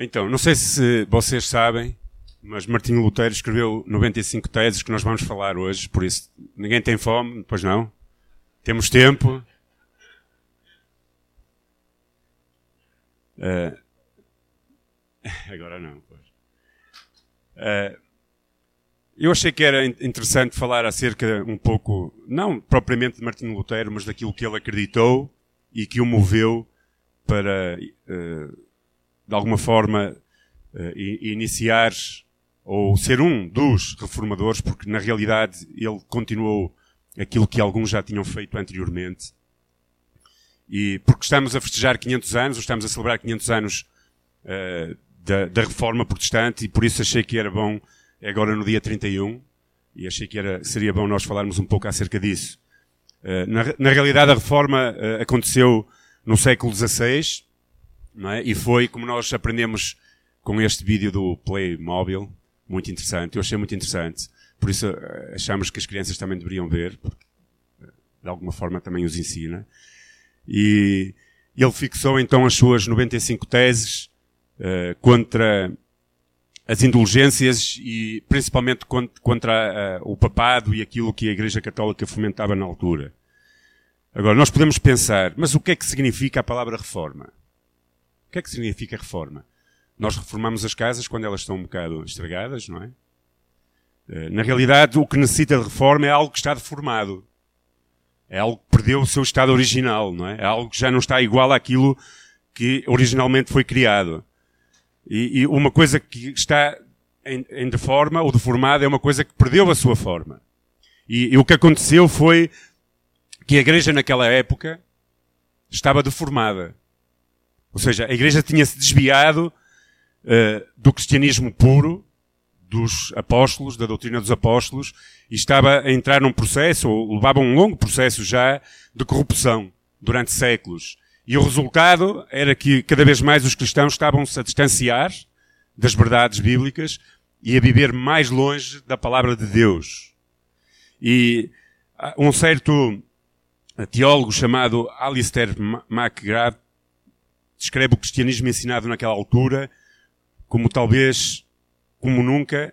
Então, não sei se vocês sabem, mas Martinho Lutero escreveu 95 teses que nós vamos falar hoje, por isso ninguém tem fome, pois não? Temos tempo. Uh, agora não, pois. Uh, eu achei que era interessante falar acerca um pouco, não propriamente de Martinho Lutero, mas daquilo que ele acreditou e que o moveu para, uh, de alguma forma, iniciar ou ser um dos reformadores, porque na realidade ele continuou aquilo que alguns já tinham feito anteriormente. E porque estamos a festejar 500 anos, ou estamos a celebrar 500 anos uh, da, da, reforma protestante, e por isso achei que era bom, agora no dia 31, e achei que era, seria bom nós falarmos um pouco acerca disso. Uh, na, na, realidade, a reforma uh, aconteceu no século XVI, não é? e foi, como nós aprendemos com este vídeo do Playmobil, muito interessante. Eu achei muito interessante. Por isso eh, achamos que as crianças também deveriam ver, porque eh, de alguma forma também os ensina. E ele fixou então as suas 95 teses uh, contra as indulgências e principalmente contra uh, o papado e aquilo que a Igreja Católica fomentava na altura. Agora, nós podemos pensar, mas o que é que significa a palavra reforma? O que é que significa reforma? Nós reformamos as casas quando elas estão um bocado estragadas, não é? Eh, na realidade, o que necessita de reforma é algo que está deformado. É algo que perdeu o seu estado original, não é? É algo que já não está igual àquilo que originalmente foi criado. E, e uma coisa que está em, em deforma ou deformada é uma coisa que perdeu a sua forma. E, e o que aconteceu foi que a igreja naquela época estava deformada. Ou seja, a igreja tinha se desviado uh, do cristianismo puro, dos apóstolos, da doutrina dos apóstolos, e estava a entrar num processo, ou levava um longo processo já, de corrupção, durante séculos. E o resultado era que cada vez mais os cristãos estavam-se a distanciar das verdades bíblicas e a viver mais longe da palavra de Deus. E um certo teólogo chamado Alistair MacGrath descreve o cristianismo ensinado naquela altura como talvez, como nunca,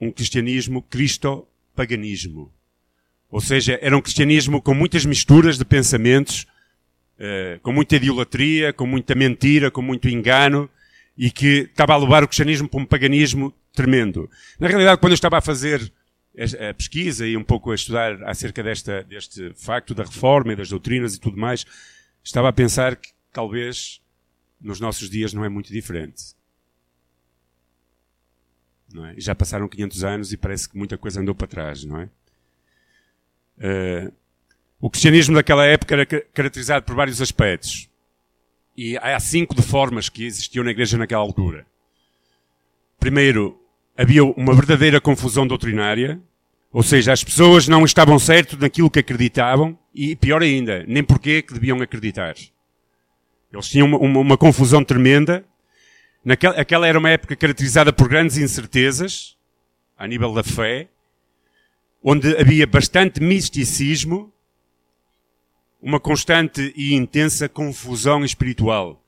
um cristianismo cristo-paganismo. Ou seja, era um cristianismo com muitas misturas de pensamentos, eh, com muita idolatria, com muita mentira, com muito engano, e que estava a levar o cristianismo para um paganismo tremendo. Na realidade, quando eu estava a fazer a pesquisa e um pouco a estudar acerca desta, deste facto da reforma e das doutrinas e tudo mais, estava a pensar que talvez nos nossos dias não é muito diferente. É? Já passaram 500 anos e parece que muita coisa andou para trás, não é? Uh, o cristianismo daquela época era caracterizado por vários aspectos. E há cinco de formas que existiam na igreja naquela altura. Primeiro, havia uma verdadeira confusão doutrinária, ou seja, as pessoas não estavam certo naquilo que acreditavam e, pior ainda, nem porquê que deviam acreditar. Eles tinham uma, uma, uma confusão tremenda Naquela, aquela era uma época caracterizada por grandes incertezas, a nível da fé, onde havia bastante misticismo, uma constante e intensa confusão espiritual.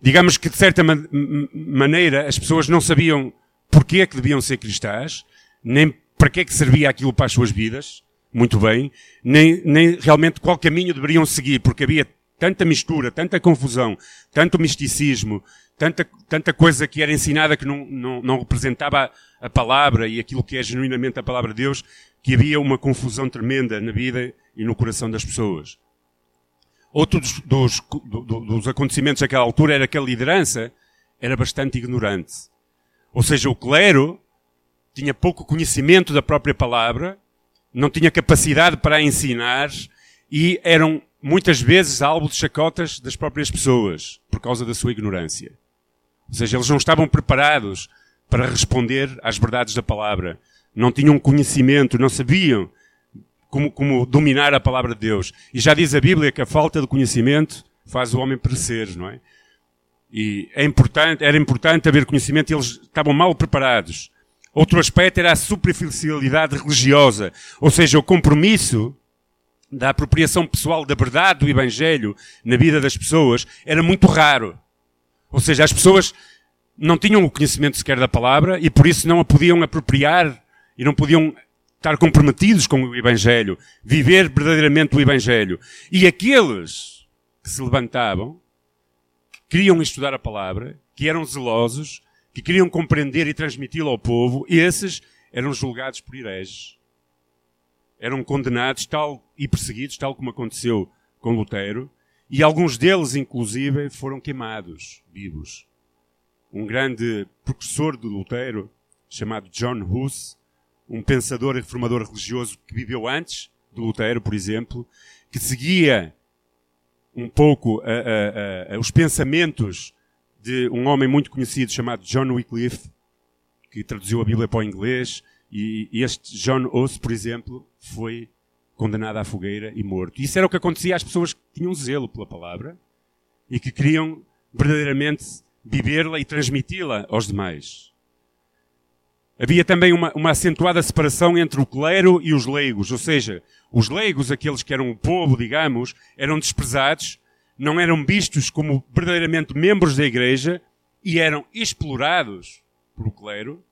Digamos que, de certa man maneira, as pessoas não sabiam porquê é que deviam ser cristãs, nem para que é que servia aquilo para as suas vidas, muito bem, nem, nem realmente qual caminho deveriam seguir, porque havia tanta mistura, tanta confusão, tanto misticismo, tanta, tanta coisa que era ensinada que não, não, não representava a palavra e aquilo que é genuinamente a palavra de Deus, que havia uma confusão tremenda na vida e no coração das pessoas. Outro dos, dos, dos acontecimentos daquela altura era que a liderança era bastante ignorante. Ou seja, o clero tinha pouco conhecimento da própria palavra, não tinha capacidade para ensinar e eram muitas vezes alvo de chacotas das próprias pessoas por causa da sua ignorância. Ou seja, eles não estavam preparados para responder às verdades da palavra. Não tinham conhecimento, não sabiam como, como dominar a palavra de Deus. E já diz a Bíblia que a falta de conhecimento faz o homem perecer, não é? E é importante, era importante haver conhecimento e eles estavam mal preparados. Outro aspecto era a superficialidade religiosa, ou seja, o compromisso da apropriação pessoal da verdade do Evangelho na vida das pessoas era muito raro. Ou seja, as pessoas não tinham o conhecimento sequer da palavra e por isso não a podiam apropriar e não podiam estar comprometidos com o Evangelho, viver verdadeiramente o Evangelho. E aqueles que se levantavam, que queriam estudar a palavra, que eram zelosos, que queriam compreender e transmiti-la ao povo, esses eram julgados por hereges. Eram condenados tal e perseguidos, tal como aconteceu com Lutero, e alguns deles, inclusive, foram queimados vivos. Um grande professor de Lutero, chamado John Hus, um pensador e reformador religioso que viveu antes de Lutero, por exemplo, que seguia um pouco a, a, a, os pensamentos de um homem muito conhecido chamado John Wycliffe, que traduziu a Bíblia para o inglês, e este John Oss, por exemplo, foi condenado à fogueira e morto. Isso era o que acontecia às pessoas que tinham zelo pela palavra e que queriam verdadeiramente vivê-la e transmiti-la aos demais. Havia também uma, uma, acentuada separação entre o clero e os leigos, ou seja, os leigos, aqueles que eram o povo, digamos, eram desprezados, não eram vistos como verdadeiramente membros da igreja e eram explorados por o clero,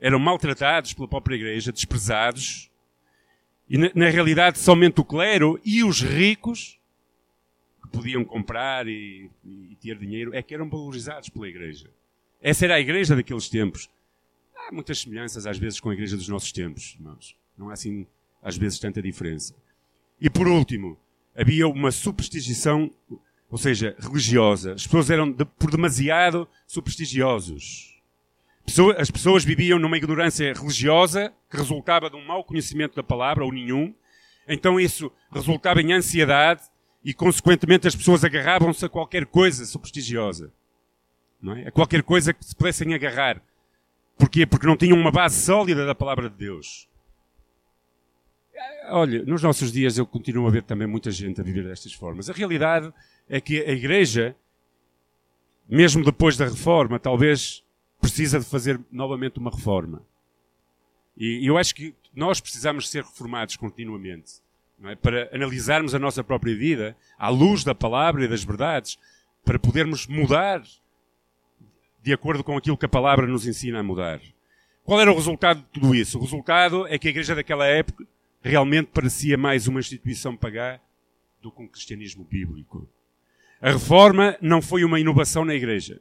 eram maltratados pela própria igreja, desprezados, e na, na realidade somente o clero e os ricos que podiam comprar e, e ter dinheiro é que eram valorizados pela igreja. Essa era a igreja daqueles tempos há muitas semelhanças às vezes com a igreja dos nossos tempos, irmãos. Não há assim, às vezes, tanta diferença. E por último, havia uma superstição, ou seja, religiosa. As pessoas eram de, por demasiado supersticiosos. As pessoas viviam numa ignorância religiosa que resultava de um mau conhecimento da palavra, ou nenhum. Então isso resultava em ansiedade e, consequentemente, as pessoas agarravam-se a qualquer coisa supersticiosa. Não é? A qualquer coisa que se pudessem agarrar. Porquê? Porque não tinham uma base sólida da palavra de Deus. Olha, nos nossos dias eu continuo a ver também muita gente a viver destas formas. A realidade é que a Igreja, mesmo depois da reforma, talvez precisa de fazer novamente uma reforma. E eu acho que nós precisamos ser reformados continuamente. É? Para analisarmos a nossa própria vida à luz da palavra e das verdades, para podermos mudar de acordo com aquilo que a palavra nos ensina a mudar. Qual era o resultado de tudo isso? O resultado é que a igreja daquela época realmente parecia mais uma instituição pagã do que um cristianismo bíblico. A reforma não foi uma inovação na igreja.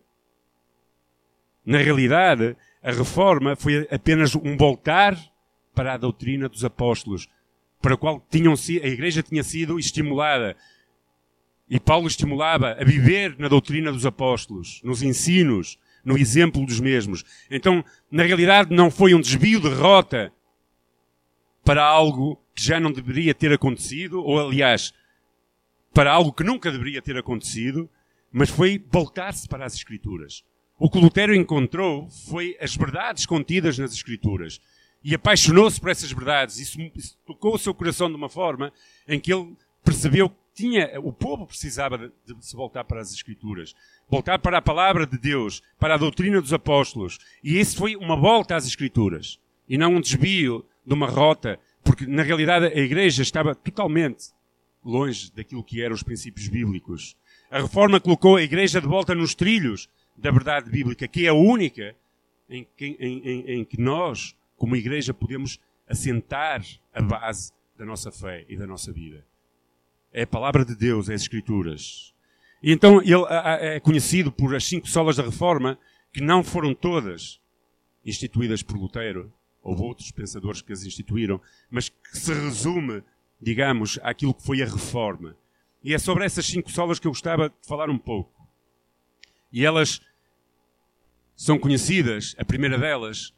Na realidade, a reforma foi apenas um voltar para a doutrina dos apóstolos, para a qual tinham, a igreja tinha sido estimulada. E Paulo estimulava a viver na doutrina dos apóstolos, nos ensinos, no exemplo dos mesmos. Então, na realidade, não foi um desvio de rota para algo que já não deveria ter acontecido, ou aliás, para algo que nunca deveria ter acontecido, mas foi voltar-se para as Escrituras. O que Lutero encontrou foi as verdades contidas nas Escrituras. E apaixonou-se por essas verdades. Isso, isso tocou o seu coração de uma forma em que ele percebeu que tinha, o povo precisava de, de se voltar para as Escrituras voltar para a palavra de Deus, para a doutrina dos apóstolos. E isso foi uma volta às Escrituras e não um desvio de uma rota, porque na realidade a igreja estava totalmente longe daquilo que eram os princípios bíblicos. A reforma colocou a igreja de volta nos trilhos da verdade bíblica, que é a única em que, em, em, em que nós, como igreja, podemos assentar a base da nossa fé e da nossa vida. É a palavra de Deus, é as Escrituras. E então ele é conhecido por as cinco solas da Reforma, que não foram todas instituídas por Lutero, ou outros pensadores que as instituíram, mas que se resume, digamos, àquilo que foi a Reforma. E é sobre essas cinco solas que eu gostava de falar um pouco. E elas são conhecidas, a primeira delas,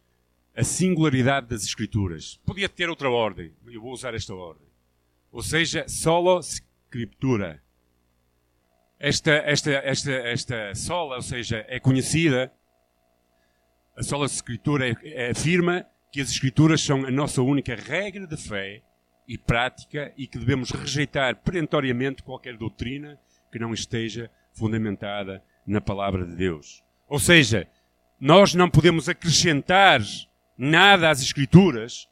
a singularidade das Escrituras. Podia ter outra ordem, eu vou usar esta ordem. Ou seja, solo scriptura esta, esta, esta, esta sola, ou seja, é conhecida, a sola escritura é, é, afirma que as escrituras são a nossa única regra de fé e prática e que devemos rejeitar perentoriamente qualquer doutrina que não esteja fundamentada na palavra de Deus. Ou seja, nós não podemos acrescentar nada às escrituras,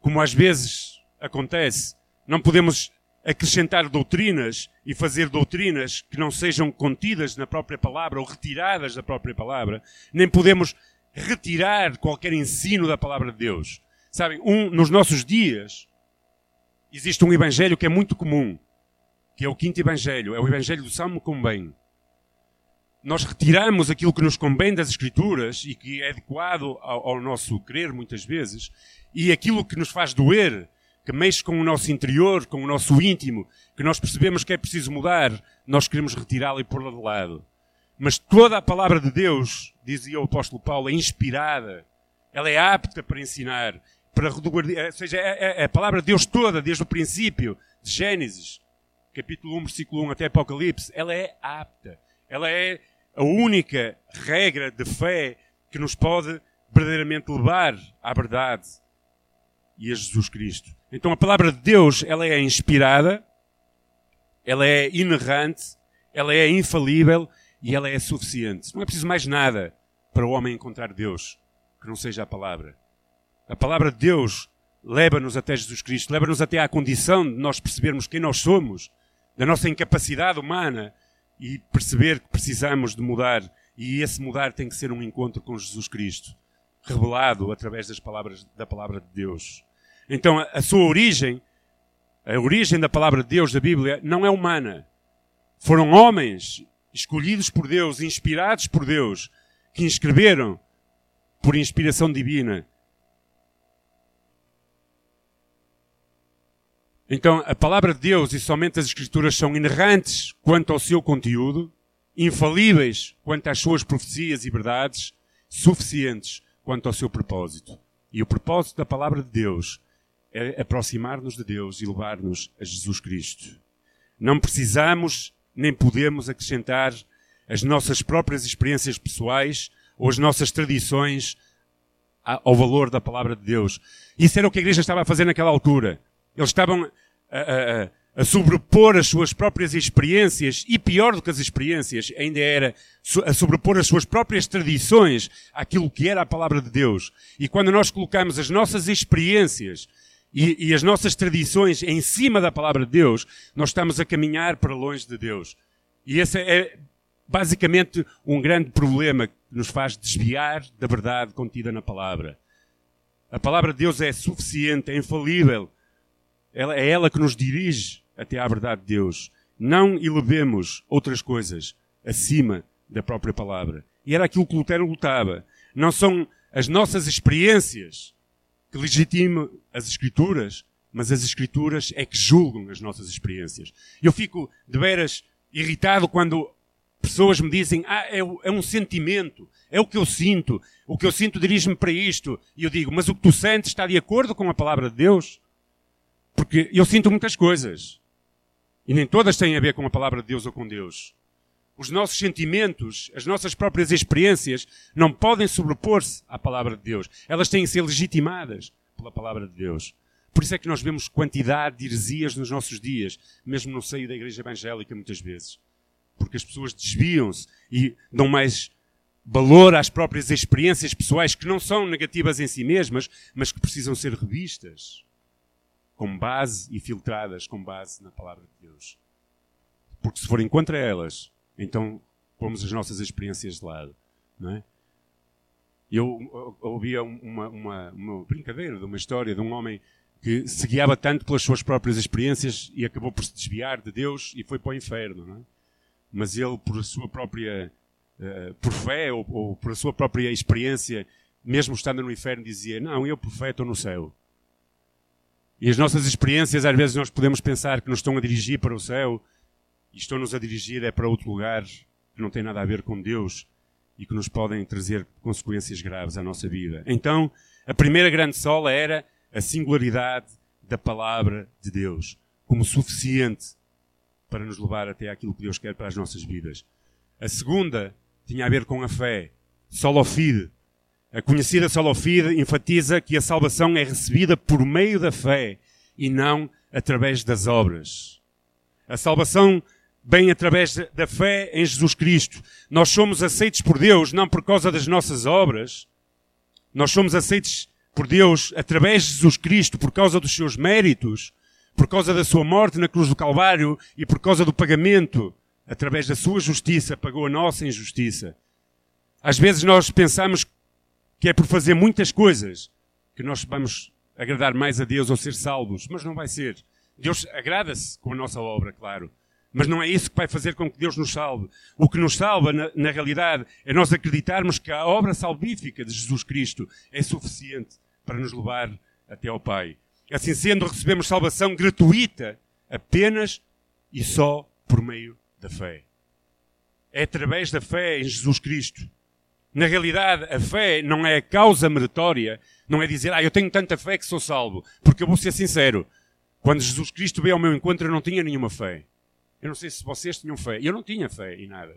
como às vezes acontece. Não podemos acrescentar doutrinas e fazer doutrinas que não sejam contidas na própria palavra ou retiradas da própria palavra, nem podemos retirar qualquer ensino da palavra de Deus. Sabem, um, nos nossos dias existe um evangelho que é muito comum, que é o quinto evangelho, é o evangelho do Salmo com bem. Nós retiramos aquilo que nos convém das Escrituras e que é adequado ao, ao nosso crer muitas vezes, e aquilo que nos faz doer, que mexe com o nosso interior, com o nosso íntimo, que nós percebemos que é preciso mudar, nós queremos retirá-la e pô-la de lado. Mas toda a palavra de Deus, dizia o apóstolo Paulo, é inspirada. Ela é apta para ensinar, para ou seja, é, é a palavra de Deus toda, desde o princípio, de Gênesis, capítulo 1, versículo 1 até Apocalipse, ela é apta. Ela é a única regra de fé que nos pode verdadeiramente levar à verdade e a Jesus Cristo. Então a palavra de Deus, ela é inspirada, ela é inerrante, ela é infalível e ela é suficiente. Não é preciso mais nada para o homem encontrar Deus que não seja a palavra. A palavra de Deus leva-nos até Jesus Cristo, leva-nos até à condição de nós percebermos quem nós somos, da nossa incapacidade humana e perceber que precisamos de mudar. E esse mudar tem que ser um encontro com Jesus Cristo, revelado através das palavras da palavra de Deus. Então, a, a sua origem, a origem da palavra de Deus da Bíblia, não é humana. Foram homens escolhidos por Deus, inspirados por Deus, que escreveram por inspiração divina. Então, a palavra de Deus e somente as Escrituras são inerrantes quanto ao seu conteúdo, infalíveis quanto às suas profecias e verdades, suficientes quanto ao seu propósito. E o propósito da palavra de Deus é aproximar-nos de Deus e levar-nos a Jesus Cristo. Não precisamos nem podemos acrescentar as nossas próprias experiências pessoais ou as nossas tradições ao valor da palavra de Deus. Isso era o que a igreja estava a fazer naquela altura. Eles estavam a, a, a sobrepor as suas próprias experiências e pior do que as experiências, ainda era a sobrepor as suas próprias tradições àquilo que era a palavra de Deus. E quando nós colocamos as nossas experiências e, e as nossas tradições em cima da palavra de Deus, nós estamos a caminhar para longe de Deus. E esse é basicamente um grande problema que nos faz desviar da verdade contida na palavra. A palavra de Deus é suficiente, é infalível. Ela, é ela que nos dirige até à verdade de Deus. Não elevemos outras coisas acima da própria palavra. E era aquilo que Lutero lutava. Não são as nossas experiências que legitima as Escrituras, mas as Escrituras é que julgam as nossas experiências. Eu fico de veras irritado quando pessoas me dizem, ah, é, é um sentimento, é o que eu sinto, o que eu sinto dirige-me para isto. E eu digo, mas o que tu sentes está de acordo com a palavra de Deus? Porque eu sinto muitas coisas. E nem todas têm a ver com a palavra de Deus ou com Deus. Os nossos sentimentos, as nossas próprias experiências não podem sobrepor-se à palavra de Deus. Elas têm que ser legitimadas pela palavra de Deus. Por isso é que nós vemos quantidade de heresias nos nossos dias, mesmo no seio da igreja evangélica, muitas vezes. Porque as pessoas desviam-se e dão mais valor às próprias experiências pessoais que não são negativas em si mesmas, mas que precisam ser revistas com base e filtradas com base na palavra de Deus. Porque se forem contra elas, então pomos as nossas experiências de lado. Não é? Eu ouvia uma, uma, uma brincadeira de uma história de um homem que se guiava tanto pelas suas próprias experiências e acabou por se desviar de Deus e foi para o inferno. Não é? Mas ele, por sua própria uh, por fé ou, ou, por sua própria experiência, mesmo estando no inferno, dizia: Não, eu por fé estou no céu. E as nossas experiências, às vezes, nós podemos pensar que nos estão a dirigir para o céu e estão-nos a dirigir é para outro lugar que não tem nada a ver com Deus e que nos podem trazer consequências graves à nossa vida. Então, a primeira grande sola era a singularidade da palavra de Deus como suficiente para nos levar até aquilo que Deus quer para as nossas vidas. A segunda tinha a ver com a fé. Solofide. A conhecida solofide enfatiza que a salvação é recebida por meio da fé e não através das obras. A salvação bem através da fé em Jesus Cristo. Nós somos aceitos por Deus não por causa das nossas obras. Nós somos aceitos por Deus através de Jesus Cristo por causa dos seus méritos, por causa da sua morte na cruz do Calvário e por causa do pagamento, através da sua justiça, pagou a nossa injustiça. Às vezes nós pensamos que é por fazer muitas coisas que nós vamos agradar mais a Deus ou ser salvos, mas não vai ser. Deus agrada-se com a nossa obra, claro. Mas não é isso que vai fazer com que Deus nos salve. O que nos salva, na, na, realidade, é nós acreditarmos que a obra salvífica de Jesus Cristo é suficiente para nos levar até ao Pai. Assim sendo, recebemos salvação gratuita apenas e só por meio da fé. É através da fé em Jesus Cristo. Na realidade, a fé não é a causa meritória, não é dizer, ah, eu tenho tanta fé que sou salvo. Porque eu vou ser sincero, quando Jesus Cristo veio ao meu encontro, eu não tinha nenhuma fé. Eu não sei se vocês tinham fé. Eu não tinha fé em nada.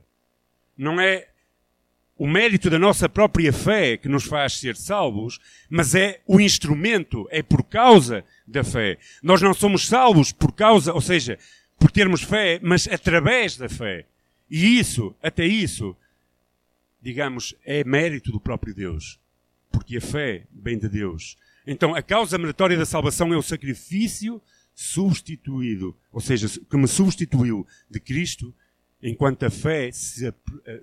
Não é o mérito da nossa própria fé que nos faz ser salvos, mas é o instrumento, é por causa da fé. Nós não somos salvos por causa, ou seja, por termos fé, mas através da fé. E isso, até isso, digamos, é mérito do próprio Deus. Porque a fé vem de Deus. Então, a causa meritória da salvação é o sacrifício substituído, ou seja, que me substituiu de Cristo, enquanto a fé se,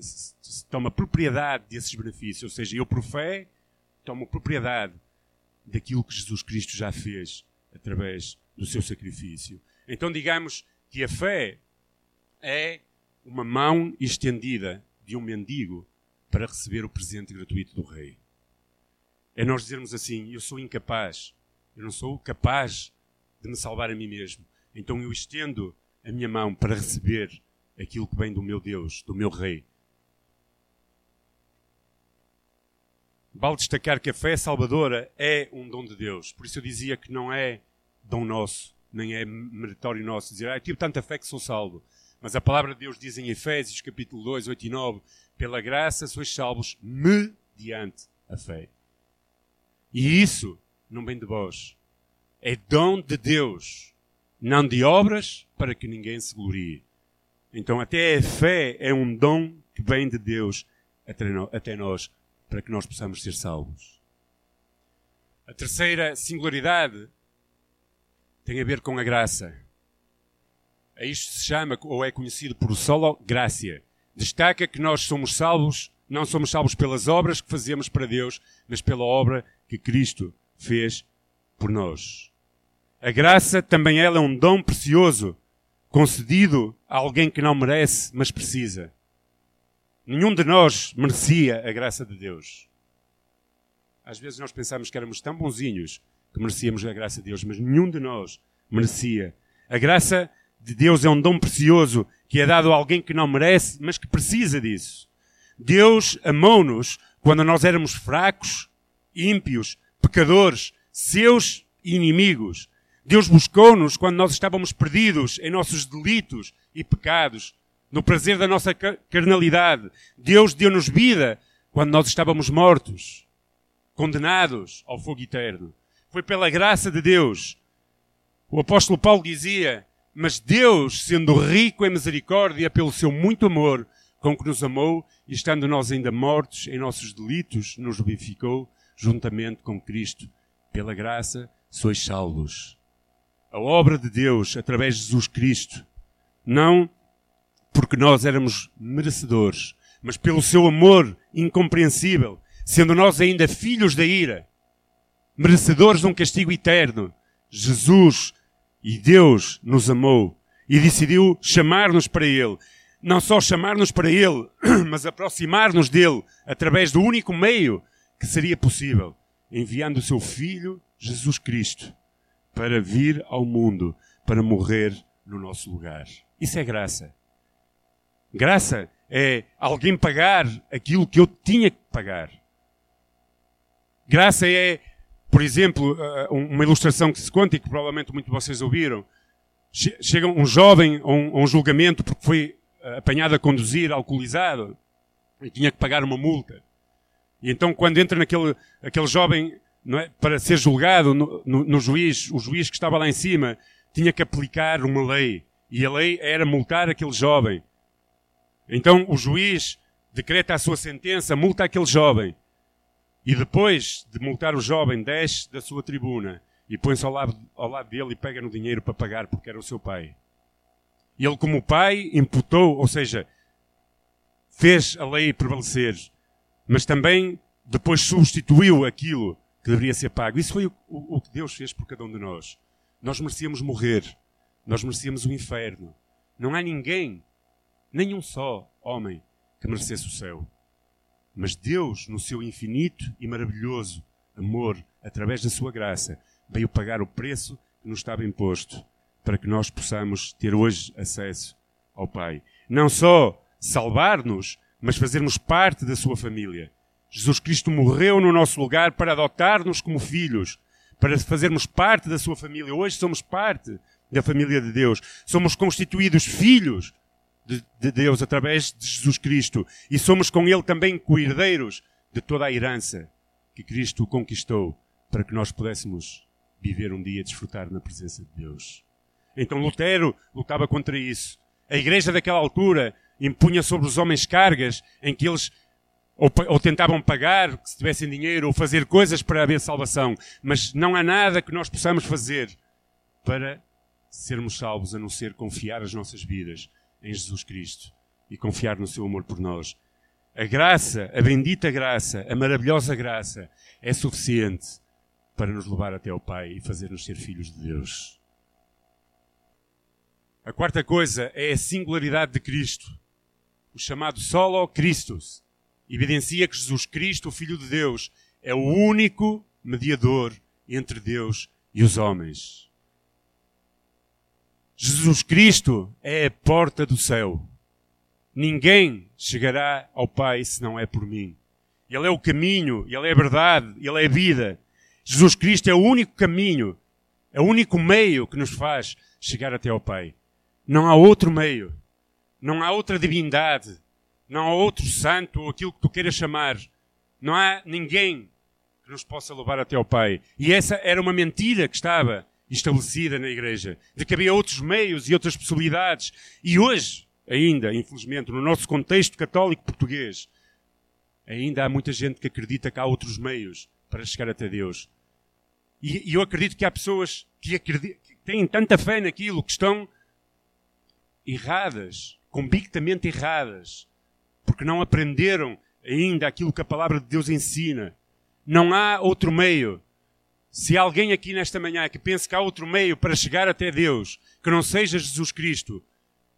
se, se toma propriedade desses benefícios, ou seja, eu por fé tomo propriedade daquilo que Jesus Cristo já fez através do seu sacrifício. Então digamos que a fé é uma mão estendida de um mendigo para receber o presente gratuito do Rei. É nós dizermos assim: eu sou incapaz, eu não sou capaz de me salvar a mim mesmo. Então eu estendo a minha mão para receber aquilo que vem do meu Deus, do meu Rei. Vale destacar que a fé salvadora é um dom de Deus. Por isso eu dizia que não é dom nosso, nem é meritório nosso. Dizer, ah, eu tive tanta fé que sou salvo. Mas a palavra de Deus diz em Efésios, capítulo 2, 8 e 9, pela graça sois salvos mediante a fé. E isso não vem de vós, é dom de Deus, não de obras para que ninguém se glorie. Então, até a fé é um dom que vem de Deus até nós, para que nós possamos ser salvos. A terceira singularidade tem a ver com a graça. A isto se chama, ou é conhecido por solo gracia. Destaca que nós somos salvos, não somos salvos pelas obras que fazemos para Deus, mas pela obra que Cristo fez por nós. A graça também ela é um dom precioso, concedido a alguém que não merece, mas precisa. Nenhum de nós merecia a graça de Deus. Às vezes nós pensamos que éramos tão bonzinhos que merecíamos a graça de Deus, mas nenhum de nós merecia. A graça de Deus é um dom precioso que é dado a alguém que não merece, mas que precisa disso. Deus amou-nos quando nós éramos fracos, ímpios, pecadores, seus inimigos. Deus buscou-nos quando nós estávamos perdidos em nossos delitos e pecados, no prazer da nossa carnalidade. Deus deu-nos vida quando nós estávamos mortos, condenados ao fogo eterno. Foi pela graça de Deus. O apóstolo Paulo dizia: Mas Deus, sendo rico em misericórdia pelo seu muito amor, com que nos amou, e estando nós ainda mortos em nossos delitos, nos vivificou juntamente com Cristo. Pela graça sois salvos a obra de Deus através de Jesus Cristo, não porque nós éramos merecedores, mas pelo seu amor incompreensível, sendo nós ainda filhos da ira, merecedores de um castigo eterno, Jesus e Deus nos amou e decidiu chamar-nos para Ele. Não só chamar-nos para Ele, mas aproximar-nos dele através do único meio que seria possível, enviando o seu Filho, Jesus Cristo para vir ao mundo, para morrer no nosso lugar. Isso é graça. Graça é alguém pagar aquilo que eu tinha que pagar. Graça é, por exemplo, uh, uma ilustração que se conta e que provavelmente muitos de vocês ouviram. Chega um jovem a um, julgamento porque foi uh, apanhado a conduzir alcoolizado e tinha que pagar uma multa. E então, quando entra naquele aquele jovem é? para ser julgado no, no, no, juiz, o juiz que estava lá em cima tinha que aplicar uma lei. E a lei era multar aquele jovem. Então o juiz decreta a sua sentença, multa aquele jovem. E depois de multar o jovem, desce da sua tribuna e põe-se ao lado, ao lado dele e pega no dinheiro para pagar porque era o seu pai. Ele, como pai, imputou, ou seja, fez a lei prevalecer, mas também depois substituiu aquilo que deveria ser pago. Isso foi o, o, o que Deus fez por cada um de nós. Nós merecíamos morrer. Nós merecíamos o inferno. Não há ninguém, nenhum só homem, que merecesse o céu. Mas Deus, no seu infinito e maravilhoso amor, através da sua graça, veio pagar o preço que nos estava imposto para que nós possamos ter hoje acesso ao Pai. Não só salvar-nos, mas fazermos parte da sua família. Jesus Cristo morreu no nosso lugar para adotar-nos como filhos, para fazermos parte da sua família. Hoje somos parte da família de Deus. Somos constituídos filhos de, de Deus através de Jesus Cristo e somos com Ele também co-herdeiros de toda a herança que Cristo conquistou para que nós pudéssemos viver um dia e desfrutar na presença de Deus. Então Lutero lutava contra isso. A igreja daquela altura impunha sobre os homens cargas em que eles ou, ou, tentavam pagar, se tivessem dinheiro, ou fazer coisas para haver salvação. Mas não há nada que nós possamos fazer para sermos salvos a não ser confiar as nossas vidas em Jesus Cristo e confiar no seu amor por nós. A graça, a bendita graça, a maravilhosa graça é suficiente para nos levar até ao Pai e fazer-nos ser filhos de Deus. A quarta coisa é a singularidade de Cristo. O chamado solo Christus evidencia que Jesus Cristo, o Filho de Deus, é o único mediador entre Deus e os homens. Jesus Cristo é a porta do céu. Ninguém chegará ao Pai se não é por mim. Ele é o caminho, Ele é a verdade, Ele é a vida. Jesus Cristo é o único caminho, é o único meio que nos faz chegar até ao Pai. Não há outro meio. Não há outra divindade. Não há outro santo ou aquilo que tu queiras chamar. Não há ninguém que nos possa levar até ao Pai. E essa era uma mentira que estava estabelecida na igreja, de que havia outros meios e outras possibilidades. E hoje, ainda, infelizmente, no nosso contexto católico português, ainda há muita gente que acredita que há outros meios para chegar até Deus. E, e eu acredito que há pessoas que, que têm tanta fé naquilo, que estão erradas, convictamente erradas, porque não aprenderam ainda aquilo que a palavra de Deus ensina. Não há outro meio se alguém aqui nesta manhã que pensa que há outro meio para chegar até Deus que não seja Jesus Cristo,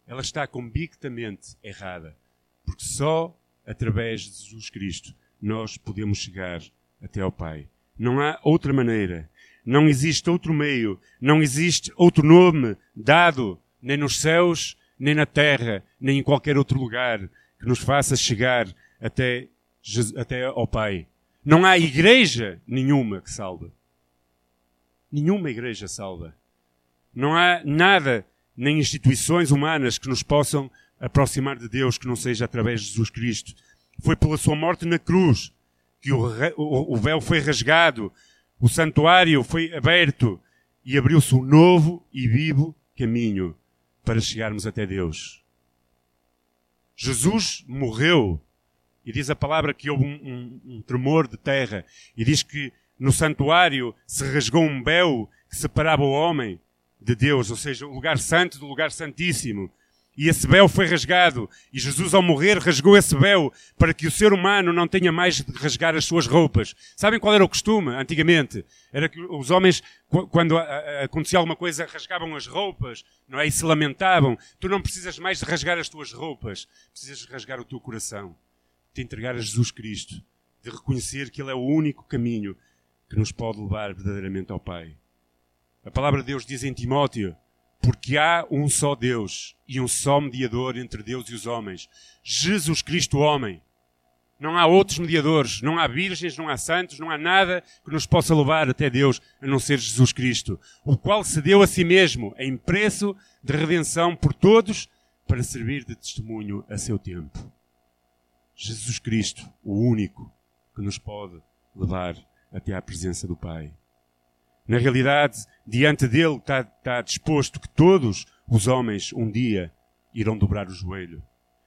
ela está convictamente errada. Porque só através de Jesus Cristo nós podemos chegar até ao Pai. Não há outra maneira. Não existe outro meio. Não existe outro nome dado nem nos céus, nem na terra, nem em qualquer outro lugar que nos faça chegar até, até ao Pai. Não há igreja nenhuma que salve. Nenhuma igreja salva. Não há nada, nem instituições humanas que nos possam aproximar de Deus que não seja através de Jesus Cristo. Foi pela sua morte na cruz que o, o, o véu foi rasgado, o santuário foi aberto e abriu-se um novo e vivo caminho para chegarmos até Deus. Jesus morreu e diz a palavra que houve um, um, um tremor de terra e diz que no santuário se rasgou um véu que separava o homem de Deus, ou seja, o lugar santo do lugar santíssimo. E esse véu foi rasgado. E Jesus, ao morrer, rasgou esse véu para que o ser humano não tenha mais de rasgar as suas roupas. Sabem qual era o costume antigamente? Era que os homens, quando acontecia alguma coisa, rasgavam as roupas, não é? E se lamentavam. Tu não precisas mais de rasgar as tuas roupas. Precisas rasgar o teu coração. De entregar a Jesus Cristo. De reconhecer que Ele é o único caminho que nos pode levar verdadeiramente ao Pai. A palavra de Deus diz em Timóteo: Porque há um só Deus e um só mediador entre Deus e os homens, Jesus Cristo, homem. Não há outros mediadores, não há virgens, não há santos, não há nada que nos possa levar até Deus a não ser Jesus Cristo, o qual se deu a si mesmo em preço de redenção por todos para servir de testemunho a seu tempo. Jesus Cristo, o único que nos pode levar até à presença do Pai. Na realidade, diante dele está, está disposto que todos os homens um dia irão dobrar o joelho.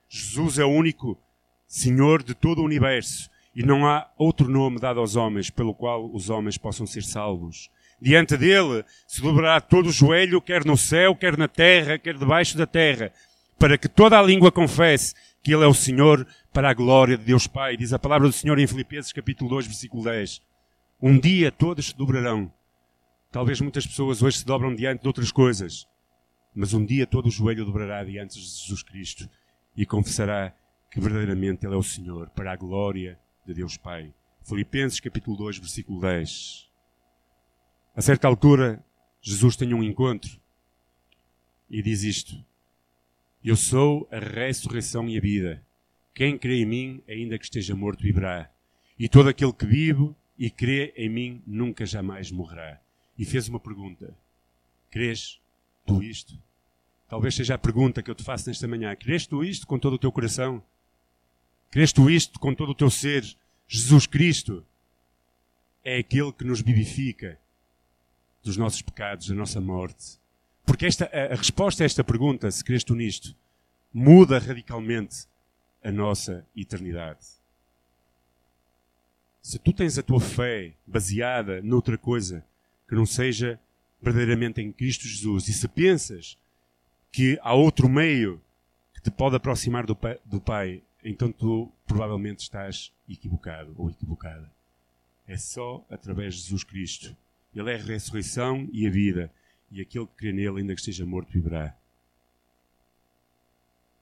Jesus é o único Senhor de todo o universo e não há outro nome dado aos homens pelo qual os homens possam ser salvos. Diante dele se dobrará todo o joelho, quer no céu, quer na terra, quer debaixo da terra, para que toda a língua confesse que ele é o Senhor para a glória de Deus Pai. Diz a palavra do Senhor em Filipenses capítulo 2, versículo 10. Um dia todos se dobrarão. Talvez muitas pessoas hoje se dobram diante de outras coisas, mas um dia todo o joelho dobrará diante de Jesus Cristo e confessará que verdadeiramente Ele é o Senhor, para a glória de Deus Pai. Filipenses capítulo 2, versículo 10. A certa altura, Jesus tem um encontro e diz isto: Eu sou a ressurreição e a vida. Quem crê em mim, ainda que esteja morto, viverá. E todo aquele que vive e crê em mim nunca jamais morrerá. E fez uma pergunta: Crês tu isto? Talvez seja a pergunta que eu te faço nesta manhã. Crês tu isto com todo o teu coração? Crês tu isto com todo o teu ser? Jesus Cristo é aquele que nos vivifica dos nossos pecados, da nossa morte. Porque esta, a, a resposta a esta pergunta, se crês tu nisto, muda radicalmente a nossa eternidade. Se tu tens a tua fé baseada noutra coisa que não seja verdadeiramente em Cristo Jesus, e se pensas que há outro meio que te pode aproximar do pai, do pai, então tu provavelmente estás equivocado ou equivocada. É só através de Jesus Cristo. Ele é a ressurreição e a vida, e aquele que crê nele, ainda que esteja morto, viverá.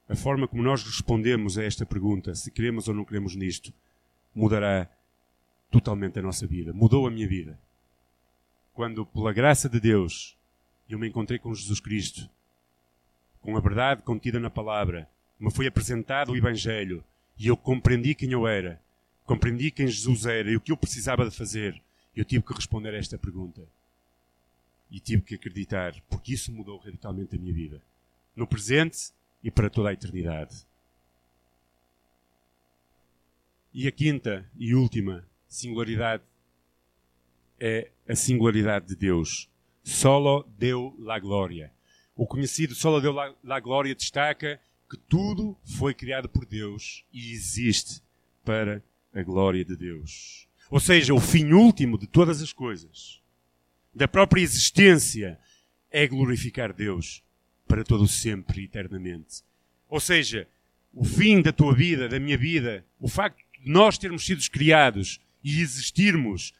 A forma como nós respondemos a esta pergunta, se queremos ou não queremos nisto, mudará totalmente a nossa vida. Mudou a minha vida. Quando, pela graça de Deus, eu me encontrei com Jesus Cristo, com a verdade contida na palavra, me foi apresentado o Evangelho e eu compreendi quem eu era, compreendi quem Jesus era e o que eu precisava de fazer. Eu tive que responder a esta pergunta. E tive que acreditar, porque isso mudou radicalmente a minha vida. No presente e para toda a eternidade. E a quinta e última singularidade é a singularidade de Deus. Solo deu la glória. O conhecido Solo deu la glória destaca que tudo foi criado por Deus e existe para a glória de Deus. Ou seja, o fim último de todas as coisas, da própria existência, é glorificar Deus para todo sempre e eternamente. Ou seja, o fim da tua vida, da minha vida, o facto de nós termos sido criados e existirmos,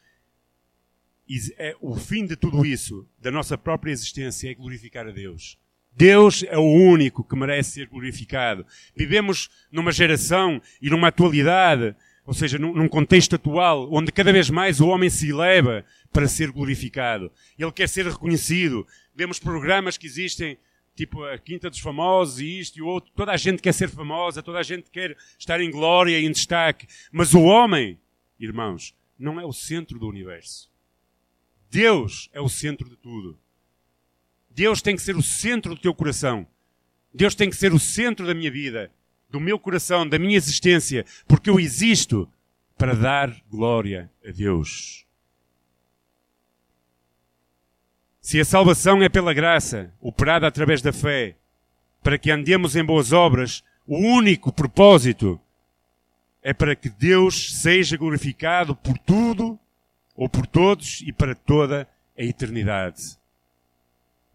é o fim de tudo isso, da nossa própria existência, é glorificar a Deus. Deus é o único que merece ser glorificado. Vivemos numa geração e numa atualidade, ou seja, num, contexto atual, onde cada vez mais o homem se eleva para ser glorificado. Ele quer ser reconhecido. Vemos programas que existem tipo a Quinta dos Famosos e isto e o outro. Toda a gente quer ser famosa, toda a gente quer estar em glória e em destaque. Mas o homem, irmãos, não é o centro do universo. Deus é o centro de tudo. Deus tem que ser o centro do teu coração. Deus tem que ser o centro da minha vida, do meu coração, da minha existência, porque eu existo para dar glória a Deus. Se a salvação é pela graça, operada através da fé, para que andemos em boas obras, o único propósito é para que Deus seja glorificado por tudo, ou por todos e para toda a eternidade.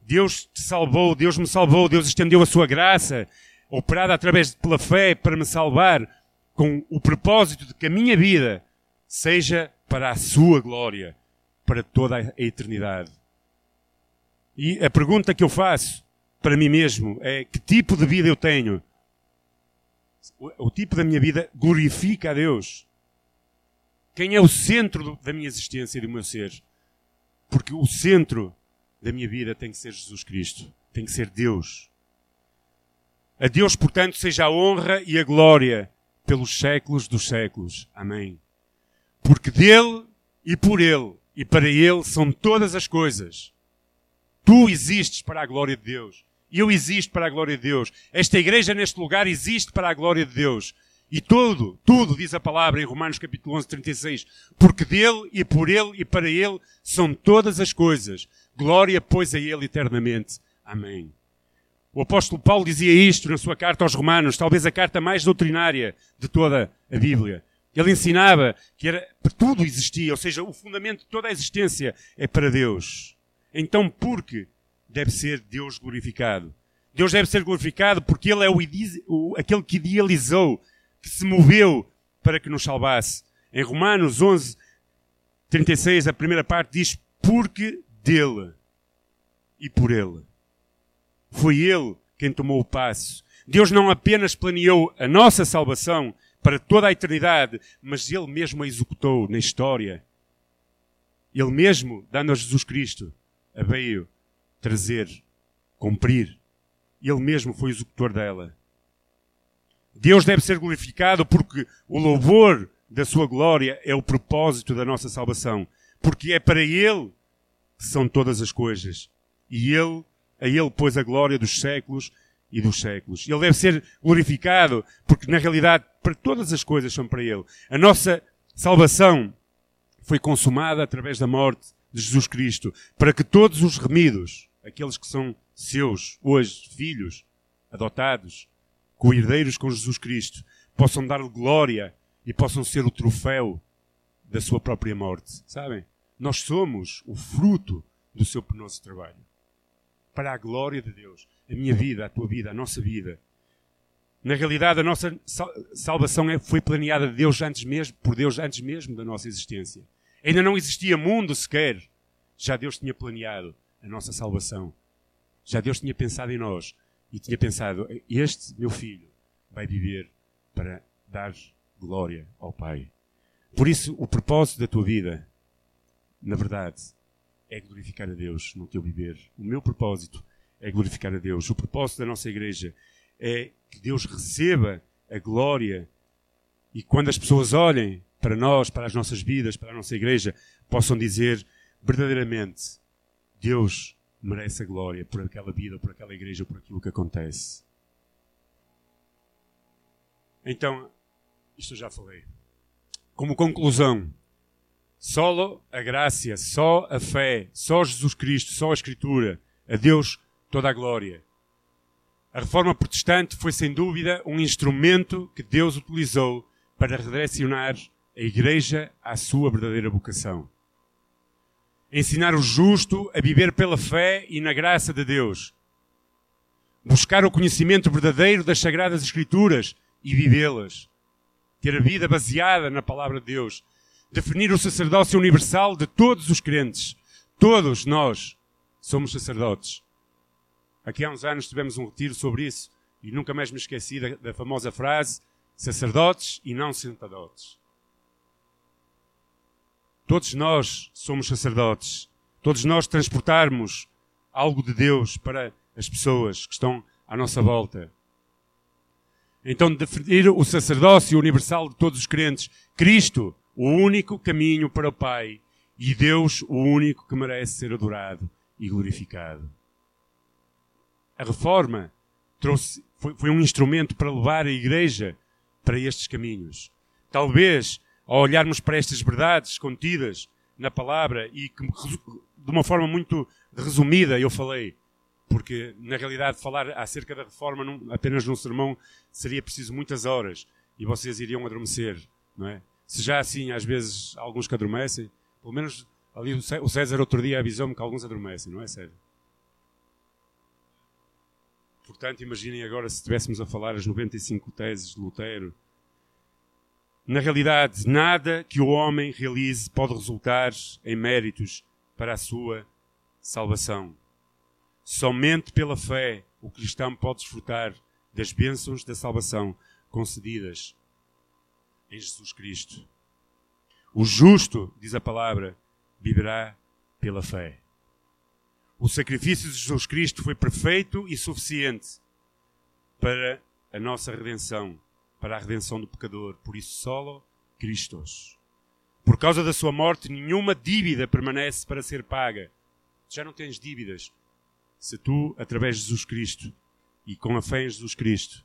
Deus te salvou, Deus me salvou, Deus estendeu a sua graça, operada através pela fé para me salvar, com o propósito de que a minha vida seja para a sua glória, para toda a eternidade. E a pergunta que eu faço para mim mesmo é que tipo de vida eu tenho? O, tipo da minha vida glorifica a Deus. Quem é o centro da minha existência e do meu ser? Porque o centro da minha vida tem que ser Jesus Cristo, tem que ser Deus. A Deus, portanto, seja a honra e a glória pelos séculos dos séculos. Amém. Porque dele e por ele e para ele são todas as coisas. Tu existes para a glória de Deus. Eu existo para a glória de Deus. Esta igreja neste lugar existe para a glória de Deus. E tudo, tudo, diz a palavra em Romanos capítulo 11, 36. Porque dele e por ele e para ele são todas as coisas. Glória, pois, a ele eternamente. Amém. O apóstolo Paulo dizia isto na sua carta aos Romanos, talvez a carta mais doutrinária de toda a Bíblia. Ele ensinava que era, tudo existia, ou seja, o fundamento de toda a existência é para Deus. Então, porque deve ser Deus glorificado? Deus deve ser glorificado porque Ele é o, o, aquele que idealizou, que se moveu para que nos salvasse. Em Romanos 11, 36, a primeira parte diz: Porque dele e por ele. Foi ele quem tomou o passo. Deus não apenas planeou a nossa salvação para toda a eternidade, mas ele mesmo a executou na história. Ele mesmo, dando a Jesus Cristo, a veio trazer, cumprir. Ele mesmo foi o executor dela. Deus deve ser glorificado porque o louvor da sua glória é o propósito da nossa salvação. Porque é para Ele que são todas as coisas. E Ele, a Ele pôs a glória dos séculos e dos séculos. Ele deve ser glorificado porque na realidade para todas as coisas são para Ele. A nossa salvação foi consumada através da morte de Jesus Cristo para que todos os remidos, aqueles que são seus, hoje, filhos, adotados, co-herdeiros com Jesus Cristo, possam dar-lhe glória e possam ser o troféu da sua própria morte. Sabem? Nós somos o fruto do seu penoso trabalho. Para a glória de Deus. A minha vida, a tua vida, a nossa vida. Na realidade, a nossa salvação é, foi planeada de Deus antes mesmo, por Deus antes mesmo da nossa existência. Ainda não existia mundo sequer. Já Deus tinha planeado a nossa salvação. Já Deus tinha pensado em nós e tinha pensado: este meu filho vai viver para dar glória ao Pai. Por isso, o propósito da tua vida, na verdade, é glorificar a Deus no teu viver. O meu propósito é glorificar a Deus. O propósito da nossa igreja é que Deus receba a glória e quando as pessoas olhem para nós, para as nossas vidas, para a nossa igreja, possam dizer verdadeiramente: Deus merece a glória por aquela vida, por aquela igreja, por aquilo que acontece. Então, isto eu já falei. Como conclusão, só a graça, só a fé, só Jesus Cristo, só a Escritura, a Deus toda a glória. A reforma protestante foi sem dúvida um instrumento que Deus utilizou para redirecionar a Igreja à sua verdadeira vocação. Ensinar o justo a viver pela fé e na graça de Deus. Buscar o conhecimento verdadeiro das Sagradas Escrituras e vivê-las. Ter a vida baseada na palavra de Deus. Definir o sacerdócio universal de todos os crentes. Todos nós somos sacerdotes. Aqui há uns anos tivemos um retiro sobre isso e nunca mais me esqueci da, da famosa frase sacerdotes e não sentadotes. Todos nós somos sacerdotes. Todos nós transportarmos algo de Deus para as pessoas que estão à nossa volta. Então, definir o sacerdócio universal de todos os crentes. Cristo, o único caminho para o Pai. E Deus, o único que merece ser adorado e glorificado. A reforma trouxe, foi, foi um instrumento para levar a Igreja para estes caminhos. Talvez ao olharmos para estas verdades contidas na palavra e que, de uma forma muito resumida eu falei, porque na realidade falar acerca da reforma num, apenas num sermão seria preciso muitas horas e vocês iriam adormecer, não é? Se já assim às vezes alguns que adormecem, pelo menos ali o César outro dia avisou-me que alguns adormecem, não é sério? Portanto, imaginem agora se estivéssemos a falar as 95 teses de Lutero na realidade, nada que o homem realize pode resultar em méritos para a sua salvação. Somente pela fé o cristão pode desfrutar das bênçãos da salvação concedidas em Jesus Cristo. O justo, diz a palavra, viverá pela fé. O sacrifício de Jesus Cristo foi perfeito e suficiente para a nossa redenção para a redenção do pecador. Por isso, solo Cristos. Por causa da sua morte, nenhuma dívida permanece para ser paga. Já não tens dívidas. Se tu, através de Jesus Cristo e com a fé em Jesus Cristo,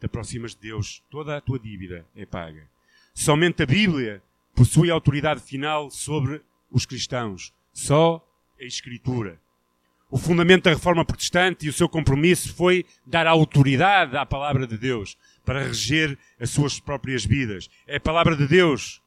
te aproximas de Deus, toda a tua dívida é paga. Somente a Bíblia possui autoridade final sobre os cristãos. Só a Escritura. O fundamento da reforma protestante e o seu compromisso foi dar autoridade à palavra de Deus para reger as suas próprias vidas. É a palavra de Deus.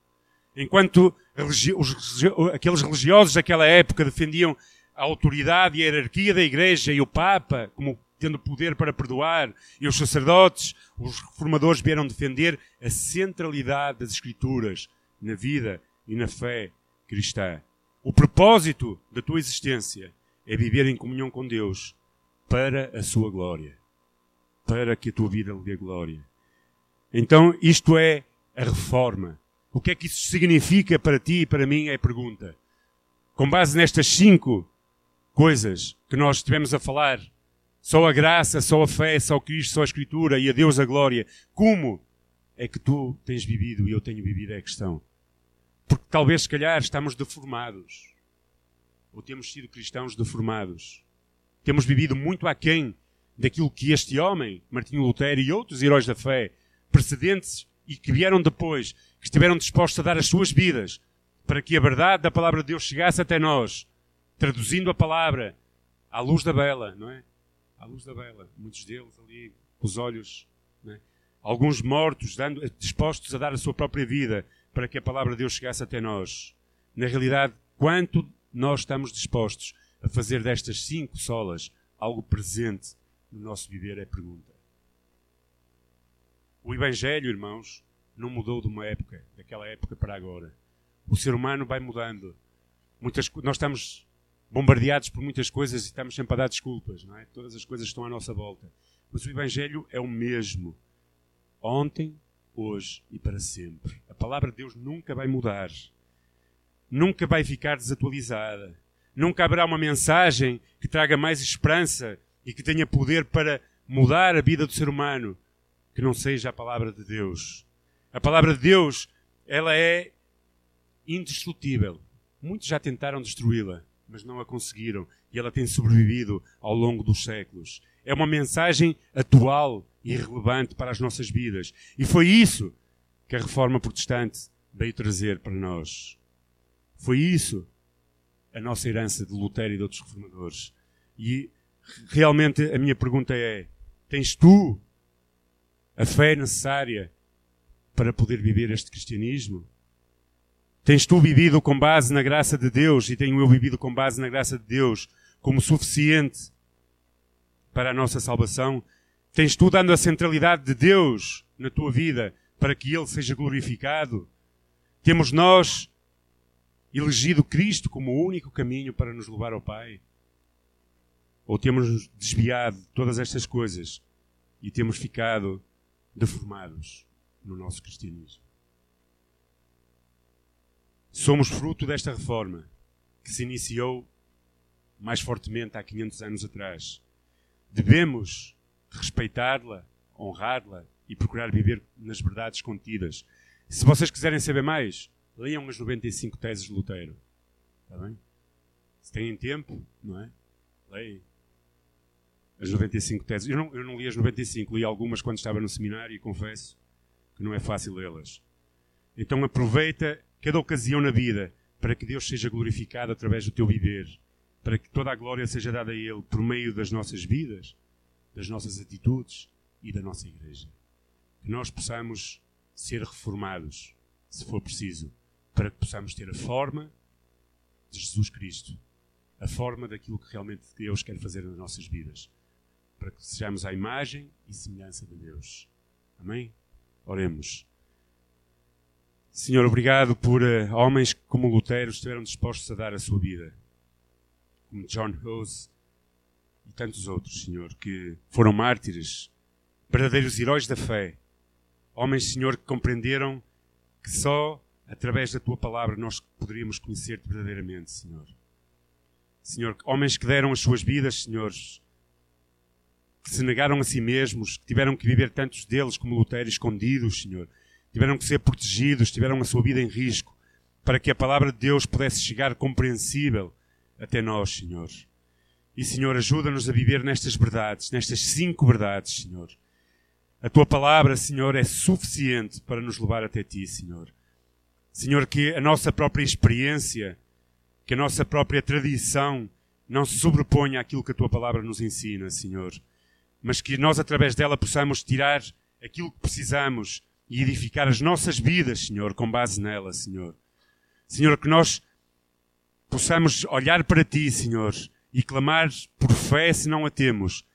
Enquanto os, aqueles religiosos daquela época defendiam a autoridade e a hierarquia da Igreja e o Papa como tendo poder para perdoar, e os sacerdotes, os reformadores vieram defender a centralidade das Escrituras na vida e na fé cristã. O propósito da tua existência é viver em comunhão com Deus para a sua glória, para que a tua vida lhe dê glória. Então, isto é a reforma. O que é que isso significa para ti e para mim é a pergunta. Com base nestas cinco coisas que nós estivemos a falar, só a graça, só a fé, só Cristo, só a Escritura e a Deus a glória, como é que tu tens vivido e eu tenho vivido é a questão. Porque talvez, se calhar, estamos deformados. Ou temos sido cristãos deformados. Temos vivido muito aquém daquilo que este homem, Martinho Lutero e outros heróis da fé, precedentes e que vieram depois, que estiveram dispostos a dar as suas vidas para que a verdade da palavra de Deus chegasse até nós, traduzindo a palavra à luz da vela, não é? À luz da vela. Muitos deles ali, com os olhos, é? alguns mortos, dando, dispostos a dar a sua própria vida para que a palavra de Deus chegasse até nós. Na realidade, quanto nós estamos dispostos a fazer destas cinco solas algo presente no nosso viver é pergunta. O Evangelho, irmãos, não mudou de uma época, daquela época para agora. O ser humano vai mudando. Muitas, nós estamos bombardeados por muitas coisas e estamos sempre a dar desculpas, não é? Todas as coisas estão à nossa volta. Mas o Evangelho é o mesmo. Ontem, hoje e para sempre. A palavra de Deus nunca vai mudar. Nunca vai ficar desatualizada. Nunca haverá uma mensagem que traga mais esperança e que tenha poder para mudar a vida do ser humano que não seja a palavra de Deus. A palavra de Deus, ela é indestrutível. Muitos já tentaram destruí-la, mas não a conseguiram e ela tem sobrevivido ao longo dos séculos. É uma mensagem atual e relevante para as nossas vidas. E foi isso que a reforma protestante veio trazer para nós. Foi isso a nossa herança de Lutero e de outros reformadores. E realmente a minha pergunta é: tens tu a fé necessária para poder viver este cristianismo? Tens tu vivido com base na graça de Deus e tenho eu vivido com base na graça de Deus como suficiente para a nossa salvação? Tens tu dando a centralidade de Deus na tua vida para que Ele seja glorificado? Temos nós elegido Cristo como o único caminho para nos levar ao Pai? Ou temos desviado de todas estas coisas e temos ficado deformados no nosso cristianismo. Somos fruto desta reforma que se iniciou mais fortemente há 500 anos atrás. Devemos respeitá-la, honrá-la e procurar viver nas verdades contidas. Se vocês quiserem saber mais, leiam as 95 teses de Lutero. Está bem? Se têm tempo, não é? Leem as 95 teses. Eu não, eu não li as 95, li algumas quando estava no seminário e confesso que não é fácil lê-las. Então aproveita cada ocasião na vida para que Deus seja glorificado através do teu viver, para que toda a glória seja dada a Ele por meio das nossas vidas, das nossas atitudes e da nossa igreja. Que nós possamos ser reformados, se for preciso, para que possamos ter a forma de Jesus Cristo, a forma daquilo que realmente Deus quer fazer nas nossas vidas para que sejamos à imagem e semelhança de Deus. Amém? Oremos. Senhor, obrigado por uh, homens como Lutero estiveram dispostos a dar a sua vida, como John Hus e tantos outros, Senhor, que foram mártires, verdadeiros heróis da fé. Homens, Senhor, que compreenderam que só através da tua palavra nós poderíamos conhecer-te verdadeiramente, Senhor. Senhor, homens que deram as suas vidas, senhores, que se negaram a si mesmos, que tiveram que viver tantos deles como Lutero escondidos, Senhor. Tiveram que ser protegidos, tiveram a sua vida em risco, para que a palavra de Deus pudesse chegar compreensível até nós, Senhor. E, Senhor, ajuda-nos a viver nestas verdades, nestas cinco verdades, Senhor. A tua palavra, Senhor, é suficiente para nos levar até ti, Senhor. Senhor, que a nossa própria experiência, que a nossa própria tradição não se sobreponha àquilo que a tua palavra nos ensina, Senhor mas que nós, através dela, possamos tirar aquilo que precisamos e edificar as nossas vidas, Senhor, com base nela, Senhor. Senhor, que nós possamos olhar para Ti, Senhor, e clamar por fé se não a temos,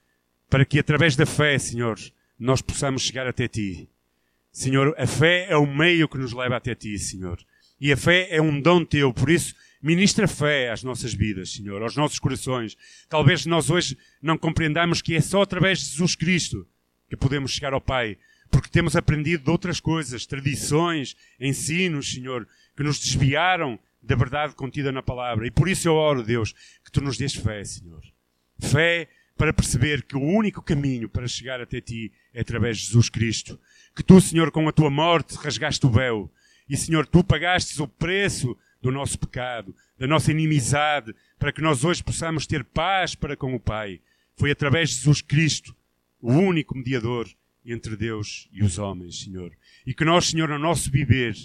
para que através da fé, Senhor, nós possamos chegar até Ti. Senhor, a fé é o meio que nos leva até Ti, Senhor. E a fé é um dom Teu, por isso, ministra fé às nossas vidas, Senhor, aos nossos corações. Talvez nós hoje não compreendamos que é só através de Jesus Cristo que podemos chegar ao Pai, porque temos aprendido de outras coisas, tradições, ensinos, Senhor, que nos desviaram da verdade contida na palavra. E por isso eu oro, Deus, que tu nos dês fé, Senhor. Fé para perceber que o único caminho para chegar até ti é através de Jesus Cristo. Que tu, Senhor, com a tua morte rasgaste o véu. E, Senhor, tu pagastes o preço do nosso pecado, da nossa inimizade, para que nós hoje possamos ter paz para com o Pai. Foi através de Jesus Cristo, o único mediador entre Deus e os homens, Senhor. E que nós, Senhor, no nosso viver,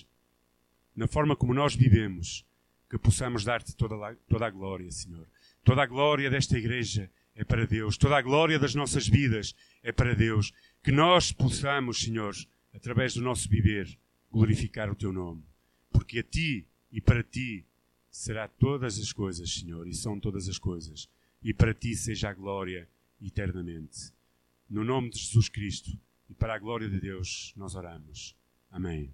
na forma como nós vivemos, que possamos dar-te toda, toda a glória, Senhor. Toda a glória desta igreja é para Deus. Toda a glória das nossas vidas é para Deus. Que nós possamos, Senhor, através do nosso viver, glorificar o Teu nome. Porque a Ti e para Ti será todas as coisas, Senhor, e são todas as coisas. E para Ti seja a glória eternamente. No nome de Jesus Cristo e para a glória de Deus, nós oramos. Amém.